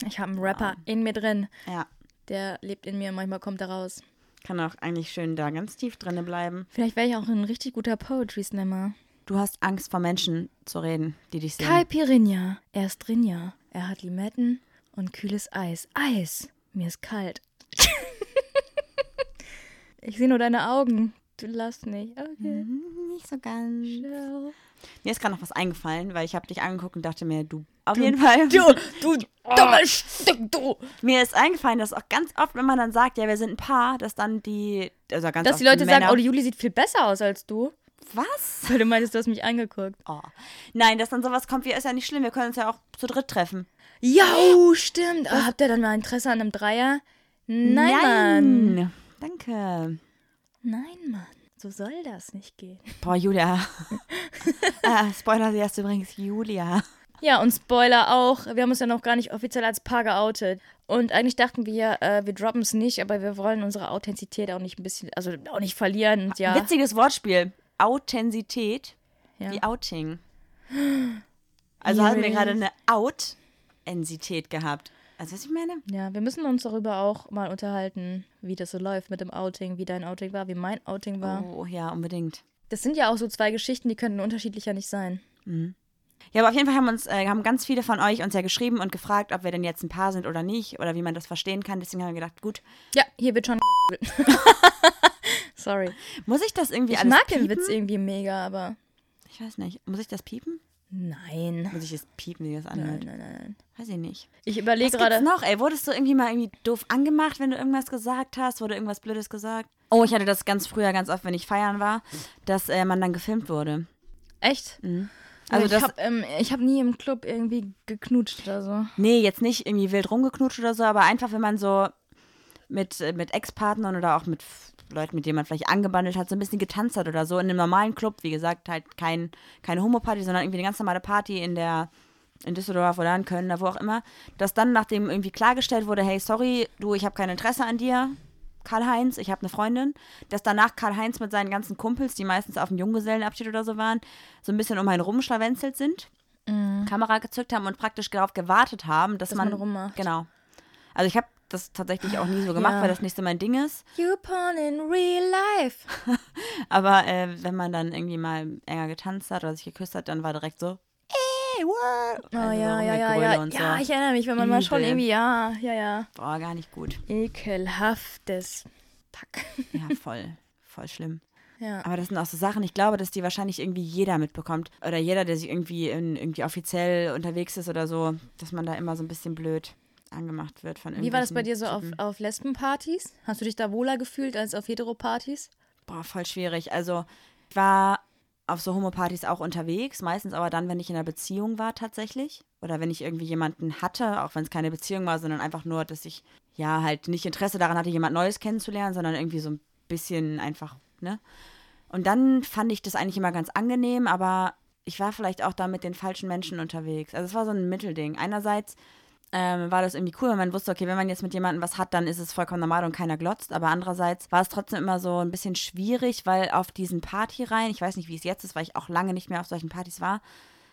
Ich habe einen Rapper in mir drin. ja. Ja. Der lebt in mir, manchmal kommt er raus. Kann auch eigentlich schön da ganz tief drinne bleiben. Vielleicht wäre ich auch ein richtig guter Poetry Slammer. Du hast Angst vor Menschen zu reden, die dich sehen. Kai Pirinha, er ist drin, ja. Er hat Limetten und kühles Eis. Eis, mir ist kalt. <laughs> ich sehe nur deine Augen. Du lachst nicht. Okay. Hm, Nicht so ganz. Ciao. Mir ist gerade noch was eingefallen, weil ich habe dich angeguckt und dachte mir, du auf jeden Fall. Du, du <laughs> dummes Stück, du. Mir ist eingefallen, dass auch ganz oft, wenn man dann sagt, ja, wir sind ein Paar, dass dann die, also ganz Dass die Leute Männer, sagen, oh, die Juli sieht viel besser aus als du. was? Weil du meintest, du hast mich angeguckt. Oh. Nein, dass dann sowas kommt, wie ist ja nicht schlimm, wir können uns ja auch zu dritt treffen. Ja, oh, stimmt. Oh, habt ihr dann mal Interesse an einem Dreier? Nein. Nein. Danke. Nein, Mann. So soll das nicht gehen. <laughs> Boah, Julia. ah, Spoiler, sie heißt übrigens Julia. Ja, und Spoiler auch. Wir haben uns ja noch gar nicht offiziell als Paar geoutet. Und eigentlich dachten wir, äh, wir droppen es nicht, aber wir wollen unsere Authentizität auch nicht ein bisschen, also auch nicht verlieren. Und ja, Witziges Wortspiel. Authentizität ja. wie Outing. <gasps> Also Ja, haben wir gerade eine Out-Entität gehabt. Also, was ich meine? ja, wir müssen uns darüber auch mal unterhalten, wie das so läuft mit dem Outing, wie dein Outing war, wie mein Outing war. Oh, ja, unbedingt. Das sind ja auch so zwei Geschichten, die könnten unterschiedlicher nicht sein. Ja, aber auf jeden Fall haben uns äh, haben ganz viele von euch uns ja geschrieben und gefragt, ob wir denn jetzt ein Paar sind oder nicht oder wie man das verstehen kann. Deswegen haben wir gedacht, gut, Ja, hier wird schon. <laughs> Sorry. muss ich das irgendwie Ich alles mag piepen? den Witz irgendwie mega, aber Ich weiß nicht. Muss ich das piepen? Nein. Muss ich es piepen, wie das anhört? nein, nein, nein. Weiß ich nicht. Ich überlege Was gerade. noch? Ey, wurdest du irgendwie mal irgendwie doof angemacht, wenn du irgendwas gesagt hast? Wurde irgendwas Blödes gesagt? Oh, ich hatte das ganz früher ganz oft, wenn ich feiern war, dass äh, man dann gefilmt wurde. Echt? Also ich habe ähm, hab nie im Club irgendwie geknutscht oder so. nee, jetzt nicht irgendwie wild rumgeknutscht oder so, aber einfach, wenn man so mit, äh, mit Ex-Partnern oder auch mit Leuten, mit denen man vielleicht angebandelt hat, so ein bisschen getanzt hat oder so. In einem normalen Club, wie gesagt, halt kein, keine Homo-Party, sondern irgendwie eine ganz normale Party in der in Düsseldorf oder in Köln oder wo auch immer, dass dann nachdem irgendwie klargestellt wurde, hey, sorry, du, ich habe kein Interesse an dir, Karl-Heinz, ich habe eine Freundin, dass danach Karl-Heinz mit seinen ganzen Kumpels, die meistens auf dem Junggesellenabschied oder so waren, so ein bisschen um einen rumschlawenzelt sind, Kamera gezückt haben und praktisch darauf gewartet haben, dass, Dass man, man rummacht. Genau. Also ich habe das tatsächlich auch nie so gemacht, Ja. weil das nicht so mein Ding ist. You porn in real life. <laughs> Aber äh, wenn man dann irgendwie mal enger getanzt hat oder sich geküsst hat, dann war direkt so, ey, what? Oh Also ja, so ja, ja, ja. und Ja, so. ich erinnere mich, wenn man mal schon Übel. irgendwie, ja, ja, ja. Boah, gar nicht gut. Ekelhaftes Pack. Ja, <laughs> voll, voll schlimm. Ja. Aber das sind auch so Sachen, ich glaube, dass die wahrscheinlich irgendwie jeder mitbekommt. Oder jeder, der sich irgendwie, in, irgendwie offiziell unterwegs ist oder so, dass man da immer so ein bisschen blöd angemacht wird von Wie war das bei dir so auf, auf Lesbenpartys? Hast du dich da wohler gefühlt als auf Heteropartys? Boah, voll schwierig. Also, ich war auf so Homo-Partys auch unterwegs, meistens aber dann, wenn ich in einer Beziehung war tatsächlich. Oder wenn ich irgendwie jemanden hatte, auch wenn es keine Beziehung war, sondern einfach nur, dass ich ja halt nicht Interesse daran hatte, jemand Neues kennenzulernen, sondern irgendwie so ein bisschen einfach, ne? Und dann fand ich das eigentlich immer ganz angenehm, aber ich war vielleicht auch da mit den falschen Menschen unterwegs. Also es war so ein Mittelding. Einerseits ähm, war das irgendwie cool, weil man wusste, okay, wenn man jetzt mit jemandem was hat, dann ist es vollkommen normal und keiner glotzt. Aber andererseits war es trotzdem immer so ein bisschen schwierig, weil auf diesen Partyreihen, ich weiß nicht, wie es jetzt ist, weil ich auch lange nicht mehr auf solchen Partys war,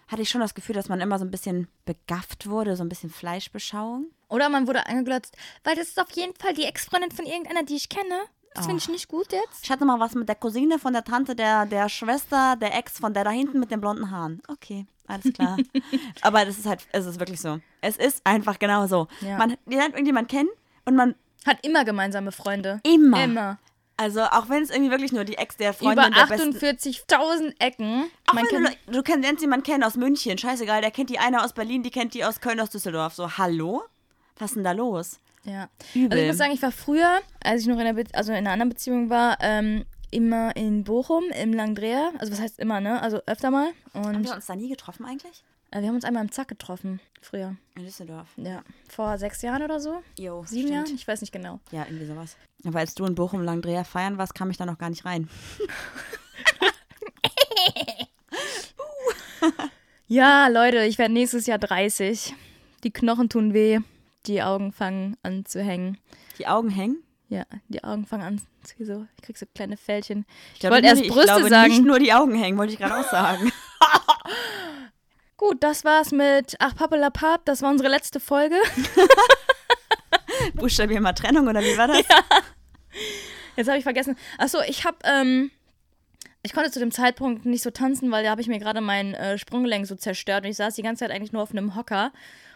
hatte ich schon das Gefühl, dass man immer so ein bisschen begafft wurde, so ein bisschen Fleischbeschauung. Oder man wurde angeglotzt, weil das ist auf jeden Fall die Ex-Freundin von irgendeiner, die ich kenne. Das finde Ah. ich nicht gut jetzt. Ich hatte mal was mit der Cousine von der Tante, der, der Schwester, der Ex von der da hinten mit den blonden Haaren. Okay, alles klar. <laughs> Aber das ist halt, es ist wirklich so. Es ist einfach genau so. Ja. Man lernt irgendjemand kennen und man Hat immer gemeinsame Freunde. immer. Immer. Also auch wenn es irgendwie wirklich nur die Ex der Über Freundin besten. 48.000 Ecken. Auch Man wenn du, du kennst lernst jemanden kennen aus München, scheißegal, der kennt die eine aus Berlin, die kennt die aus Köln, aus Düsseldorf. So, hallo? Was ist denn da los? Ja. Übel. Also ich muss sagen, ich war früher, als ich noch in einer, Be also in einer anderen Beziehung war, ähm, immer in Bochum, im Langdreher. Also was heißt immer, ne? Also öfter mal. Haben Und wir uns da nie getroffen eigentlich? äh, wir haben uns einmal im Zack getroffen, früher. In Düsseldorf. Ja. Vor sechs Jahren oder so? Jo, Sieben stimmt. Jahren? Ich weiß nicht genau. Ja, irgendwie sowas. Aber als du in Bochum Langdreher feiern warst, kam ich da noch gar nicht rein. <laughs> Ja, Leute, ich werde nächstes Jahr 30. Die Knochen tun weh. Die Augen fangen an zu hängen. Die Augen hängen? Ja, die Augen fangen an zu so. Ich krieg so kleine Fältchen. Ich, glaube, wollte erst die- Brüste ich glaube, sagen. Nicht nur die Augen hängen, wollte ich gerade auch sagen. <laughs> <laughs> Gut, das war's mit Ach Pappelapapp. Das war unsere letzte Folge. <laughs> Buchstabier mal Trennung oder wie war das? Jetzt habe ich vergessen. Achso, ich habe, ähm, ich konnte zu dem Zeitpunkt nicht so tanzen, weil da habe ich mir gerade mein äh, Sprunggelenk so zerstört und ich saß die ganze Zeit eigentlich nur auf einem Hocker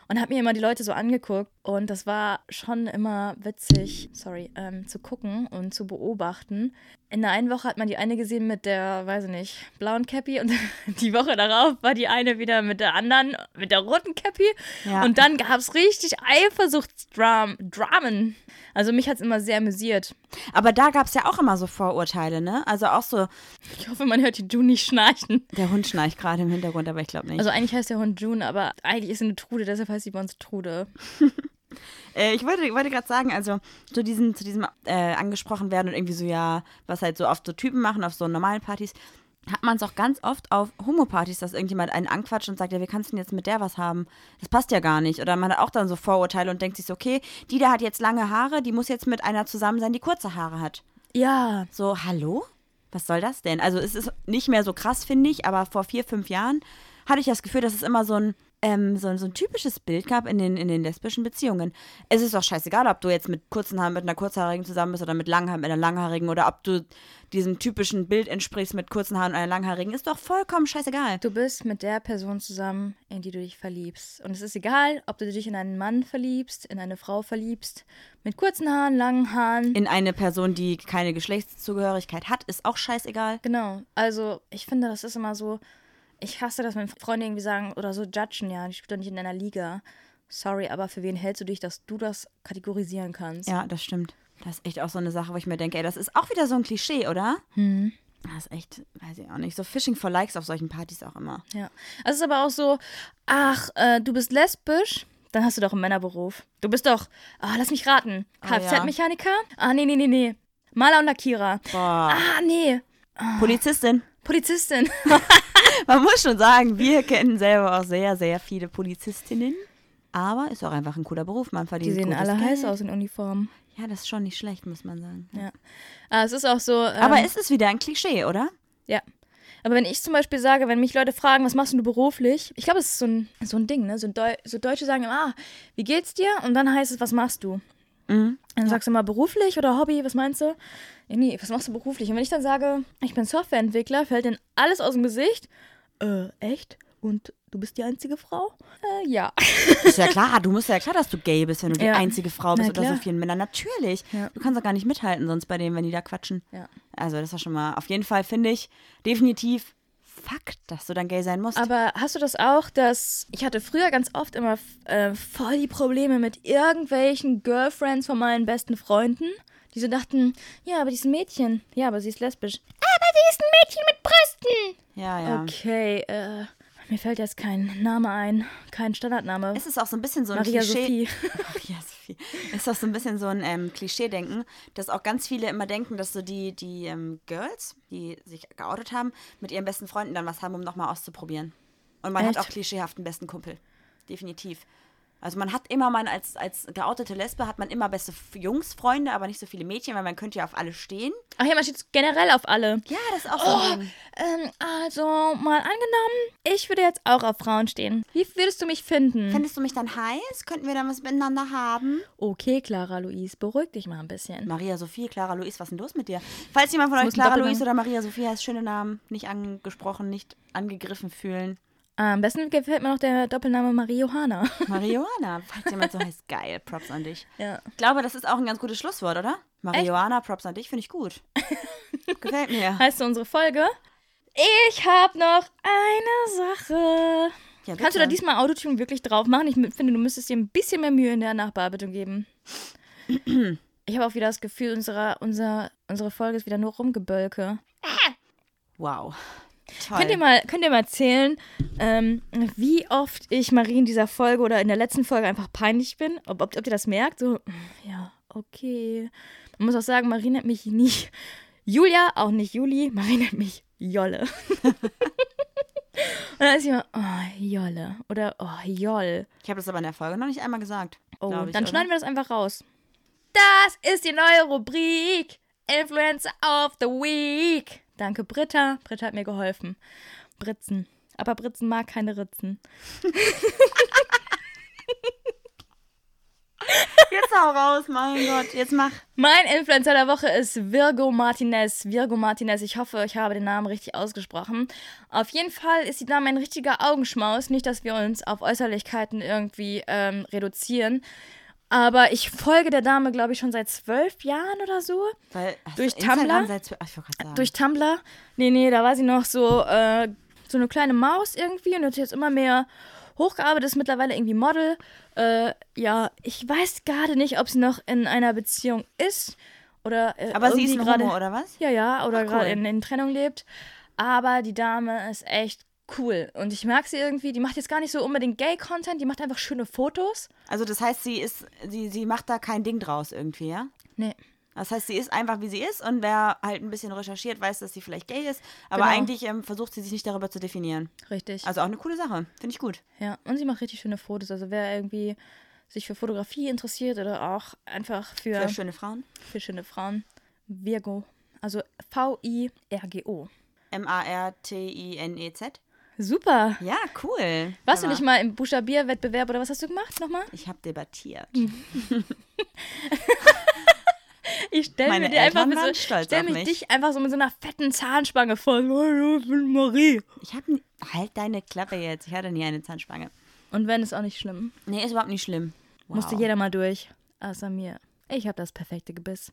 und habe mir immer die Leute so angeguckt und das war schon immer witzig, sorry, ähm, zu gucken und zu beobachten. In der einen Woche hat man die eine gesehen mit der, weiß ich nicht, blauen Cappy und <laughs> die Woche darauf war die eine wieder mit der anderen, mit der roten Cappy Ja. und dann gab es richtig Eifersuchtsdramen. Also mich hat es immer sehr amüsiert. Aber da gab es ja auch immer so Vorurteile, ne? Also auch so, Ich hoffe, man hört die June nicht schnarchen. der Hund schnarcht gerade im Hintergrund, aber ich glaube nicht. Also eigentlich heißt der Hund June, aber eigentlich ist sie eine Trude, deshalb heißt sie bei uns Trude. <laughs> Äh, ich wollte, wollte gerade sagen, also zu diesem, zu diesem äh, angesprochen werden und irgendwie so, ja, was halt so oft so Typen machen auf so normalen Partys, hat man es auch ganz oft auf Homo-Partys, dass irgendjemand einen anquatscht und sagt, ja, wie kannst du denn jetzt mit der was haben? Das passt ja gar nicht. Oder man hat auch dann so Vorurteile und denkt sich so, okay, die da hat jetzt lange Haare, die muss jetzt mit einer zusammen sein, die kurze Haare hat. Ja, So, hallo? Was soll das denn? Also es ist nicht mehr so krass, finde ich, aber vor vier, fünf Jahren hatte ich das Gefühl, dass es immer so ein, ähm, so, ein- so ein typisches Bild gab in den, in den lesbischen Beziehungen. Es ist doch scheißegal, ob du jetzt mit kurzen Haaren mit einer kurzhaarigen zusammen bist oder mit langen Haaren mit einer langhaarigen oder ob du diesem typischen Bild entsprichst mit kurzen Haaren und einer langhaarigen. Ist doch vollkommen scheißegal. du bist mit der Person zusammen, in die du dich verliebst. Und es ist egal, ob du dich in einen Mann verliebst, in eine Frau verliebst, mit kurzen Haaren, langen Haaren. In eine Person, die keine Geschlechtszugehörigkeit hat, ist auch scheißegal. genau. Also ich finde, das ist immer so, ich hasse das, wenn Freunde irgendwie sagen oder so judgen, ja, die spielt doch nicht in einer Liga. Sorry, aber für wen hältst du dich, dass du das kategorisieren kannst? Ja, das stimmt. Das ist echt auch so eine Sache, wo ich mir denke, ey, das ist auch wieder so ein Klischee, oder? Das ist echt, weiß ich auch nicht. So Fishing for Likes auf solchen Partys auch immer. Ja. Es ist aber auch so, ach, äh, du bist lesbisch, dann hast du doch einen Männerberuf. Du bist doch, ah, lass mich raten, Oh, ja. Kfz-Mechaniker? Ah, nee, nee, nee, nee. Maler und Lackierer. Boah. Ah, nee. Polizistin. Polizistin. <laughs> <laughs> Man muss schon sagen, wir kennen selber auch sehr, sehr viele Polizistinnen. Aber ist auch einfach ein cooler Beruf. Man Die verdient sehen gutes alle Geld. heiß aus in Uniform. Ja, das ist schon nicht schlecht, muss man sagen. Ja. Ah, es ist auch so. Ähm, Aber ist es wieder ein Klischee, oder? Ja. Aber wenn ich zum Beispiel sage, wenn mich Leute fragen, was machst du beruflich? Ich glaube, es ist so ein, so ein Ding, ne? So, Deu so Deutsche sagen immer, ah, wie geht's dir? Und dann heißt es, was machst du? Mhm. Dann sagst du immer beruflich oder Hobby, was meinst du? Ja, nee, was machst du beruflich? Und wenn ich dann sage, ich bin Softwareentwickler, fällt denen alles aus dem Gesicht. Äh, echt? Und du bist die einzige Frau? Äh, ja. Ist ja klar, du musst ja klar, dass du gay bist, wenn du die Ja. einzige Frau bist Na oder so vielen Männern. Natürlich. Ja. Du kannst doch gar nicht mithalten, sonst bei denen, wenn die da quatschen. Ja. Also, das war schon mal, auf jeden Fall finde ich definitiv Fakt, dass du dann gay sein musst. Aber hast du das auch, dass ich hatte früher ganz oft immer äh, voll die Probleme mit irgendwelchen Girlfriends von meinen besten Freunden, die so dachten, ja, aber die ist ein Mädchen. Ja, aber sie ist lesbisch. Aber sie ist ein Mädchen mit Brüsten. ja, ja. Okay, äh, mir fällt jetzt kein Name ein, kein Standardname. Es ist auch so ein bisschen so ein Maria Klischee. Sophie. <laughs> Maria Sophie. Ist auch so ein bisschen so ein ähm, Klischee-Denken, dass auch ganz viele immer denken, dass so die, die ähm, Girls, die sich geoutet haben, mit ihren besten Freunden dann was haben, um nochmal auszuprobieren. Und man Echt? hat auch klischeehaft einen besten Kumpel. Definitiv. Also man hat immer, man als, als geoutete Lesbe hat man immer beste Jungsfreunde, aber nicht so viele Mädchen, weil man könnte ja auf alle stehen. Ach ja, man steht generell auf alle. Ja, das ist auch so Oh, Ding. ähm, also mal angenommen, ich würde jetzt auch auf Frauen stehen. Wie würdest du mich finden? Fändest du mich dann heiß? Könnten wir dann was miteinander haben? Okay, Clara Louise, beruhig dich mal ein bisschen. Maria Sophie, Clara Louise, was ist denn los mit dir? Falls jemand von euch Clara Louise oder Maria Sophie heißt, schöne Namen, nicht angesprochen, nicht angegriffen fühlen. Am besten gefällt mir noch der Doppelname Marie Johanna. <laughs> Marihuana, falls jemand so heißt, geil, Props an dich. Ja. Ich glaube, das ist auch ein ganz gutes Schlusswort, oder? Marihuana, Props an dich, finde ich gut. <laughs> Gefällt mir. Heißt so unsere Folge? Ich habe noch eine Sache. Ja, Kannst du da diesmal Autotune wirklich drauf machen? Ich finde, du müsstest dir ein bisschen mehr Mühe in der Nachbearbeitung geben. <clears throat> Ich habe auch wieder das Gefühl, unsere, unser, unsere Folge ist wieder nur Rumgebölke. Wow. Toll. Könnt ihr mal, könnt ihr mal erzählen, ähm, wie oft ich Marie in dieser Folge oder in der letzten Folge einfach peinlich bin? Ob, ob, ob ihr das merkt? So, ja, okay. Man muss auch sagen, Marie nennt mich nicht Julia, auch nicht Juli. Marie nennt mich Jolle. <laughs> Und dann ist sie immer, oh, Jolle. Oder, oh, Joll. ich habe das aber in der Folge noch nicht einmal gesagt. Oh, ich, dann oder? schneiden wir das einfach raus. Das ist die neue Rubrik. Influencer of the Week. Danke, Britta. Britta hat mir geholfen. Britzen. Aber Britzen mag keine Ritzen. Jetzt hau raus, mein Gott, jetzt mach. Mein Influencer der Woche ist Virgo Martinez. Virgo Martinez, ich hoffe, ich habe den Namen richtig ausgesprochen. Auf jeden Fall ist die Dame ein richtiger Augenschmaus. Nicht, dass wir uns auf Äußerlichkeiten irgendwie ähm, reduzieren. Aber ich folge der Dame, glaube ich, schon seit zwölf Jahren oder so. Weil, hast Durch Tumblr? Seit, sagen. Durch Tumblr. Nee, nee, da war sie noch so, äh, so eine kleine Maus irgendwie und hat jetzt immer mehr hochgearbeitet, ist mittlerweile irgendwie Model. Äh, ja, ich weiß gerade nicht, ob sie noch in einer Beziehung ist oder äh, aber sie ist gerade oder was? Ja, ja, oder cool. gerade in, in Trennung lebt. Aber die Dame ist echt cool und ich mag sie irgendwie. Die macht jetzt gar nicht so unbedingt Gay-Content, die macht einfach schöne Fotos. Also das heißt, sie ist, sie, sie macht da kein Ding draus irgendwie, ja? Nee. Das heißt, sie ist einfach, wie sie ist und wer halt ein bisschen recherchiert, weiß, dass sie vielleicht gay ist. Aber Genau. eigentlich ähm, versucht sie sich nicht darüber zu definieren. Richtig. Also auch eine coole Sache. Finde ich gut. Ja, und sie macht richtig schöne Fotos. Also wer irgendwie sich für Fotografie interessiert oder auch einfach für, Für schöne Frauen. für schöne Frauen, Virgo. Also V-I-R-G-O. M-A-R-T-I-N-E-Z. Super. Ja, cool. Warst du nicht mal im Buchstabierwettbewerb oder was hast du gemacht nochmal? Ich habe debattiert. <laughs> Ich stelle mir dir einfach mit so, stell mich mich. dich einfach so mit so einer fetten Zahnspange vor. Oh, ich bin Marie. Ich habe halt deine Klappe jetzt. Ich hatte nie eine Zahnspange. Und wenn ist auch nicht schlimm. Nee, ist überhaupt nicht schlimm. Wow. Musste jeder mal durch. Außer mir. Ich habe das perfekte Gebiss.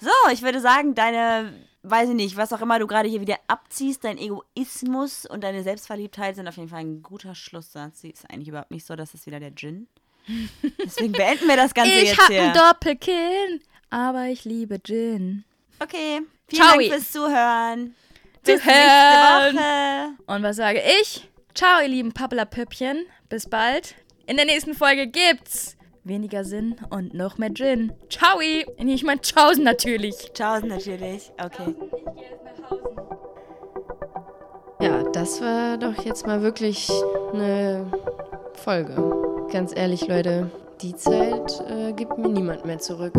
So, ich würde sagen, deine, weiß ich nicht, was auch immer du gerade hier wieder abziehst, dein Egoismus und deine Selbstverliebtheit sind auf jeden Fall ein guter Schlusssatz. Sie ist eigentlich überhaupt nicht so, das ist wieder der Gin. <laughs> Deswegen beenden wir das Ganze Ich jetzt hab hier. ein Doppelkinn, aber ich liebe Gin. Okay, vielen Ciao. Dank fürs Zuhören. zu Bis hören. nächste Woche. Und was sage ich? Ciao, ihr lieben Papplerpüppchen. Bis bald. In der nächsten Folge gibt's weniger Sinn und noch mehr Gin. Ciao! Nee, ich meine Tschaußen natürlich. Ciao natürlich. Okay. Ja, das war doch jetzt mal wirklich eine Folge. Ganz ehrlich, Leute, die Zeit äh, gibt mir niemand mehr zurück.